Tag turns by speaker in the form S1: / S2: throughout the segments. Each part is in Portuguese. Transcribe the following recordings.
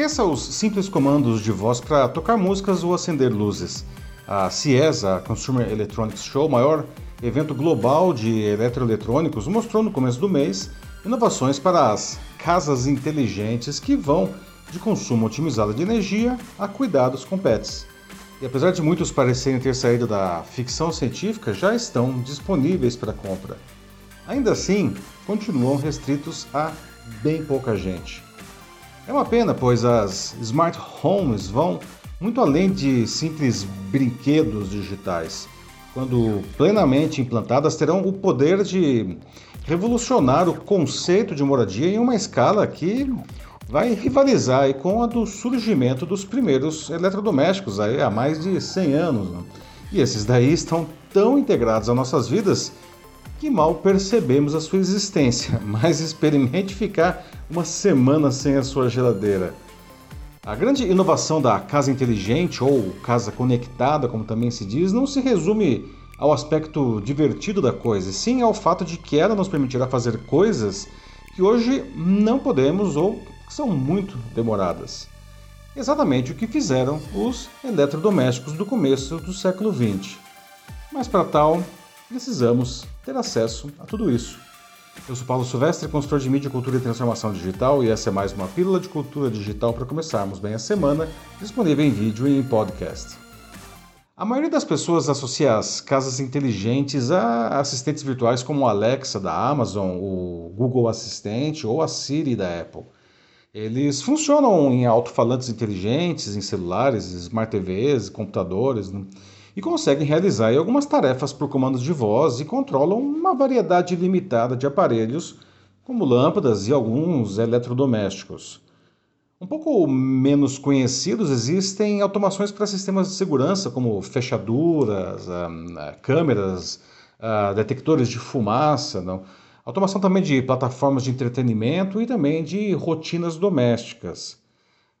S1: Esqueça os simples comandos de voz para tocar músicas ou acender luzes. A CES, a Consumer Electronics Show, maior evento global de eletroeletrônicos, mostrou no começo do mês inovações para as casas inteligentes que vão de consumo otimizado de energia a cuidados com pets. E apesar de muitos parecerem ter saído da ficção científica, já estão disponíveis para compra. Ainda assim, continuam restritos a bem pouca gente. É uma pena, pois as smart homes vão muito além de simples brinquedos digitais. Quando plenamente implantadas, terão o poder de revolucionar o conceito de moradia em uma escala que vai rivalizar com a do surgimento dos primeiros eletrodomésticos aí há mais de 100 anos. Né? E esses daí estão tão integrados às nossas vidas que mal percebemos a sua existência, mas experimente ficar uma semana sem a sua geladeira. A grande inovação da casa inteligente ou casa conectada, como também se diz, não se resume ao aspecto divertido da coisa, sim ao fato de que ela nos permitirá fazer coisas que hoje não podemos ou são muito demoradas. Exatamente o que fizeram os eletrodomésticos do começo do século XX. Mas para tal, precisamos ter acesso a tudo isso. Eu sou Paulo Silvestre, consultor de mídia, cultura e transformação digital, e essa é mais uma pílula de cultura digital para começarmos bem a semana, disponível em vídeo e em podcast. A maioria das pessoas associa as casas inteligentes a assistentes virtuais como o Alexa da Amazon, o Google Assistente ou a Siri da Apple. Eles funcionam em alto-falantes inteligentes, em celulares, smart TVs, computadores, né? E conseguem realizar algumas tarefas por comandos de voz e controlam uma variedade limitada de aparelhos, como lâmpadas e alguns eletrodomésticos. Um pouco menos conhecidos existem automações para sistemas de segurança, como fechaduras, ah, ah, câmeras, ah, detectores de fumaça, não? automação também de plataformas de entretenimento e também de rotinas domésticas.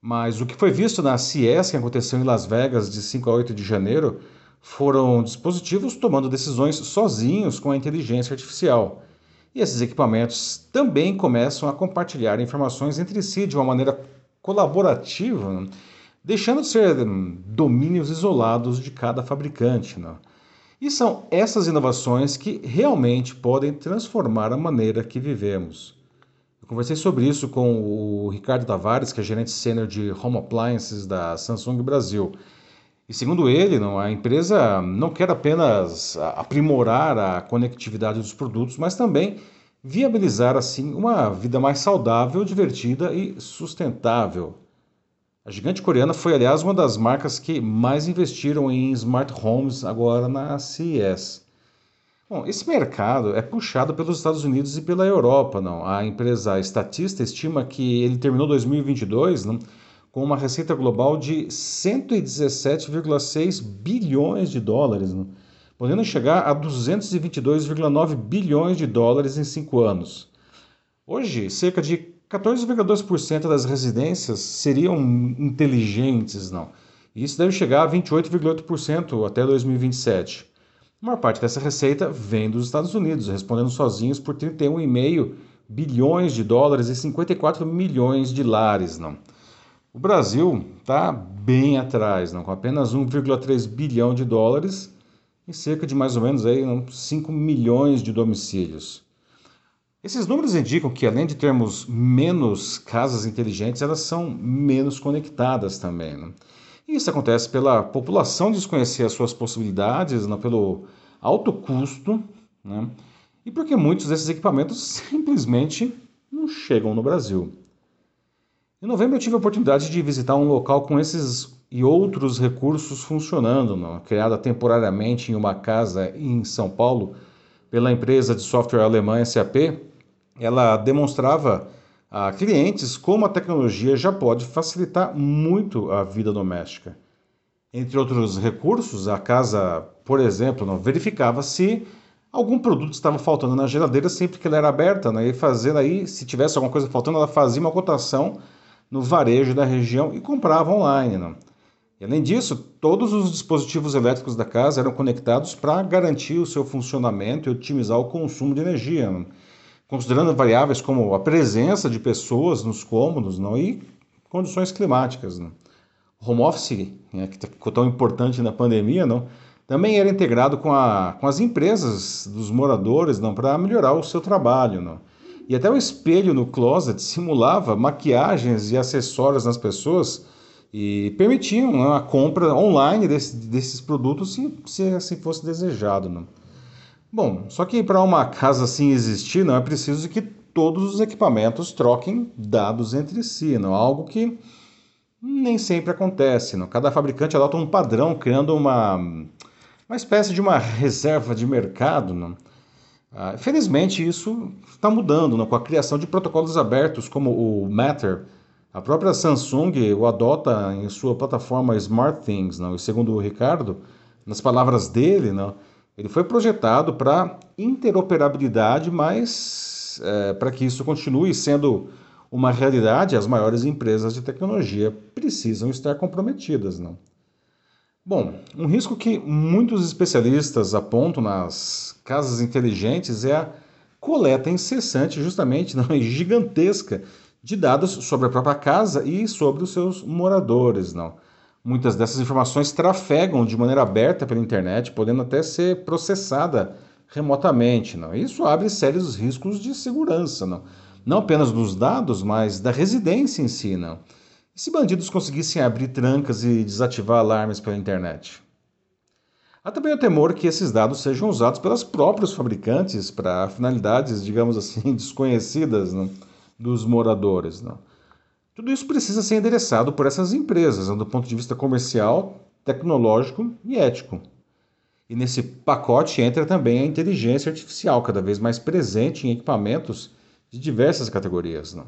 S1: Mas o que foi visto na CES, que aconteceu em Las Vegas de 5 a 8 de janeiro, foram dispositivos tomando decisões sozinhos com a inteligência artificial. E esses equipamentos também começam a compartilhar informações entre si de uma maneira colaborativa, deixando de ser domínios isolados de cada fabricante. Né? E são essas inovações que realmente podem transformar a maneira que vivemos. Eu conversei sobre isso com o Ricardo Tavares, que é gerente sênior de Home Appliances da Samsung Brasil. E segundo ele, não, a empresa não quer apenas aprimorar a conectividade dos produtos, mas também viabilizar assim uma vida mais saudável, divertida e sustentável. A gigante coreana foi, aliás, uma das marcas que mais investiram em smart homes agora na CES. Bom, esse mercado é puxado pelos Estados Unidos e pela Europa, não? A empresa Statista estima que ele terminou 2022 não, com uma receita global de 117,6 bilhões de dólares. Não? podendo chegar a 222,9 bilhões de dólares em cinco anos. Hoje, cerca de 14,2% das residências seriam inteligentes, não. Isso deve chegar a 28,8% até 2027. A maior parte dessa receita vem dos Estados Unidos, respondendo sozinhos por 31,5 bilhões de dólares e 54 milhões de lares, não. O Brasil está bem atrás, não, com apenas 1,3 bilhão de dólares em cerca de mais ou menos aí, 5 milhões de domicílios. Esses números indicam que, além de termos menos casas inteligentes, elas são menos conectadas também. E isso acontece pela população desconhecer as suas possibilidades, pelo alto custo, né? e porque muitos desses equipamentos simplesmente não chegam no Brasil. Em novembro eu tive a oportunidade de visitar um local com esses e outros recursos funcionando, não? criada temporariamente em uma casa em São Paulo pela empresa de software alemã SAP, ela demonstrava a clientes como a tecnologia já pode facilitar muito a vida doméstica. Entre outros recursos, a casa, por exemplo, não verificava se algum produto estava faltando na geladeira sempre que ela era aberta, né? e fazendo aí, se tivesse alguma coisa faltando, ela fazia uma cotação no varejo da região e comprava online. Não? E, além disso, todos os dispositivos elétricos da casa eram conectados para garantir o seu funcionamento e otimizar o consumo de energia, né? considerando variáveis como a presença de pessoas nos cômodos não? e condições climáticas. Né? O home office, né, que ficou tão importante na pandemia, não, também era integrado com, a, com as empresas dos moradores não, para melhorar o seu trabalho. Não. E até o espelho no closet simulava maquiagens e acessórios nas pessoas e permitiam né, a compra online desse, desses produtos se, se assim fosse desejado. Não. Bom, só que para uma casa assim existir, não é preciso que todos os equipamentos troquem dados entre si, não algo que nem sempre acontece. Não? Cada fabricante adota um padrão, criando uma, uma espécie de uma reserva de mercado. Não? Ah, felizmente, isso está mudando não? com a criação de protocolos abertos como o Matter. A própria Samsung o adota em sua plataforma SmartThings. Não? E segundo o Ricardo, nas palavras dele, não? Ele foi projetado para interoperabilidade, mas é, para que isso continue sendo uma realidade, as maiores empresas de tecnologia precisam estar comprometidas. Não? Bom, um risco que muitos especialistas apontam nas casas inteligentes é a coleta incessante, justamente não, gigantesca, de dados sobre a própria casa e sobre os seus moradores. Não? Muitas dessas informações trafegam de maneira aberta pela internet, podendo até ser processada remotamente. Não? Isso abre sérios riscos de segurança, não, não apenas dos dados, mas da residência em si. Não? Se bandidos conseguissem abrir trancas e desativar alarmes pela internet? Há também o temor que esses dados sejam usados pelos próprios fabricantes para finalidades, digamos assim, desconhecidas não? dos moradores. Não? Tudo isso precisa ser endereçado por essas empresas, do ponto de vista comercial, tecnológico e ético. E nesse pacote entra também a inteligência artificial, cada vez mais presente em equipamentos de diversas categorias. Né?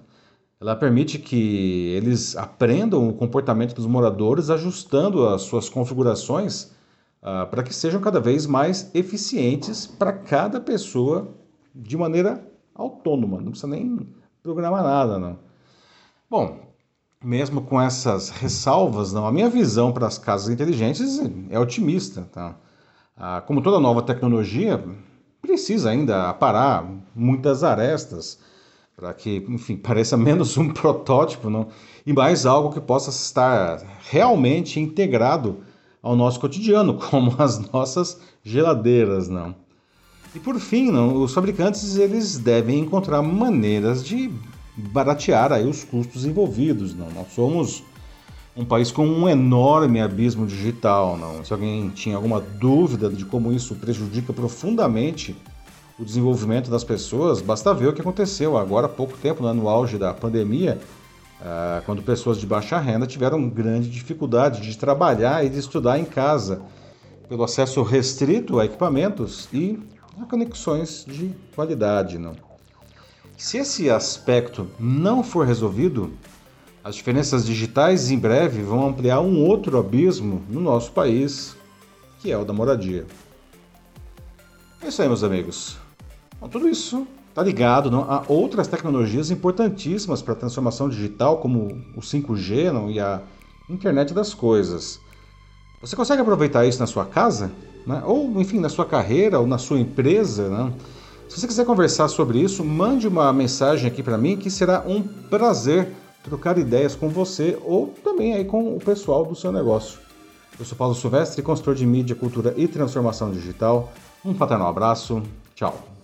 S1: Ela permite que eles aprendam o comportamento dos moradores, ajustando as suas configurações uh, para que sejam cada vez mais eficientes para cada pessoa de maneira autônoma. Não precisa nem programar nada, não. Bom, mesmo com essas ressalvas, não, a minha visão para as casas inteligentes é otimista. Tá? Ah, como toda nova tecnologia, precisa ainda aparar muitas arestas para que, enfim, pareça menos um protótipo não? e mais algo que possa estar realmente integrado ao nosso cotidiano, como as nossas geladeiras, não. E por fim, não, os fabricantes eles devem encontrar maneiras de baratear aí os custos envolvidos. Não? Nós somos um país com um enorme abismo digital. Não? Se alguém tinha alguma dúvida de como isso prejudica profundamente o desenvolvimento das pessoas, basta ver o que aconteceu agora há pouco tempo, né, no auge da pandemia, uh, quando pessoas de baixa renda tiveram grande dificuldade de trabalhar e de estudar em casa, pelo acesso restrito a equipamentos e a conexões de qualidade. Não? Se esse aspecto não for resolvido, as diferenças digitais em breve vão ampliar um outro abismo no nosso país, que é o da moradia. É isso aí, meus amigos. Tudo isso está ligado não, a outras tecnologias importantíssimas para a transformação digital, como o 5G não, e a internet das coisas. Você consegue aproveitar isso na sua casa? Né? Ou, enfim, na sua carreira ou na sua empresa? Né? Se você quiser conversar sobre isso, mande uma mensagem aqui para mim que será um prazer trocar ideias com você ou também aí com o pessoal do seu negócio. Eu sou Paulo Silvestre, consultor de mídia, cultura e transformação digital. Um fraternal abraço. Tchau.